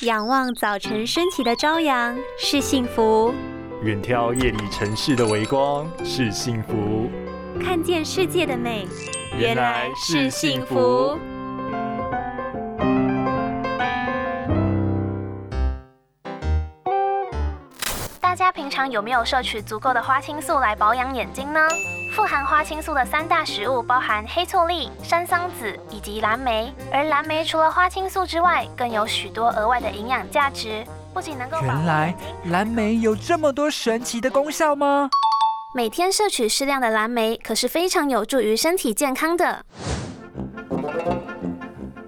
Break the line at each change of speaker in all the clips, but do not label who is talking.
仰望早晨升起的朝阳是幸福，
远眺夜里城市的微光是幸福，
看见世界的美
原来是幸福。
大家平常有没有摄取足够的花青素来保养眼睛呢？富含花青素的三大食物包含黑醋栗、山桑子以及蓝莓，而蓝莓除了花青素之外，更有许多额外的营养价值，不仅能够
原来蓝莓有这么多神奇的功效吗？
每天摄取适量的蓝莓，可是非常有助于身体健康的。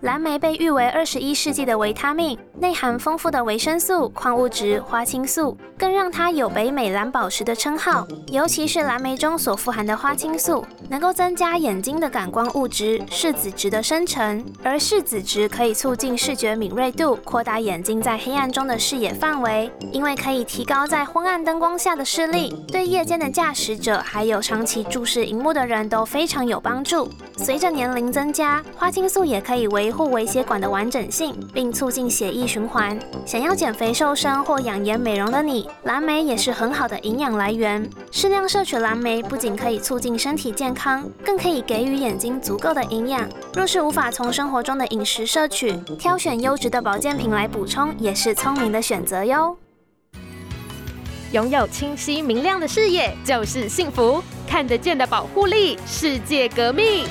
蓝莓被誉为二十一世纪的维他命，内含丰富的维生素、矿物质、花青素，更让它有“北美蓝宝石”的称号。尤其是蓝莓中所富含的花青素，能够增加眼睛的感光物质视紫质的生成，而视紫质可以促进视觉敏锐度，扩大眼睛在黑暗中的视野范围，因为可以提高在昏暗灯光下的视力，对夜间的驾驶者还有长期注视荧幕的人都非常有帮助。随着年龄增加，花青素也可以维护微血管的完整性，并促进血液循环。想要减肥瘦身或养颜美容的你，蓝莓也是很好的营养来源。适量摄取蓝莓不仅可以促进身体健康，更可以给予眼睛足够的营养。若是无法从生活中的饮食摄取，挑选优质的保健品来补充，也是聪明的选择哟。
拥有清晰明亮的视野就是幸福，看得见的保护力，世界革命。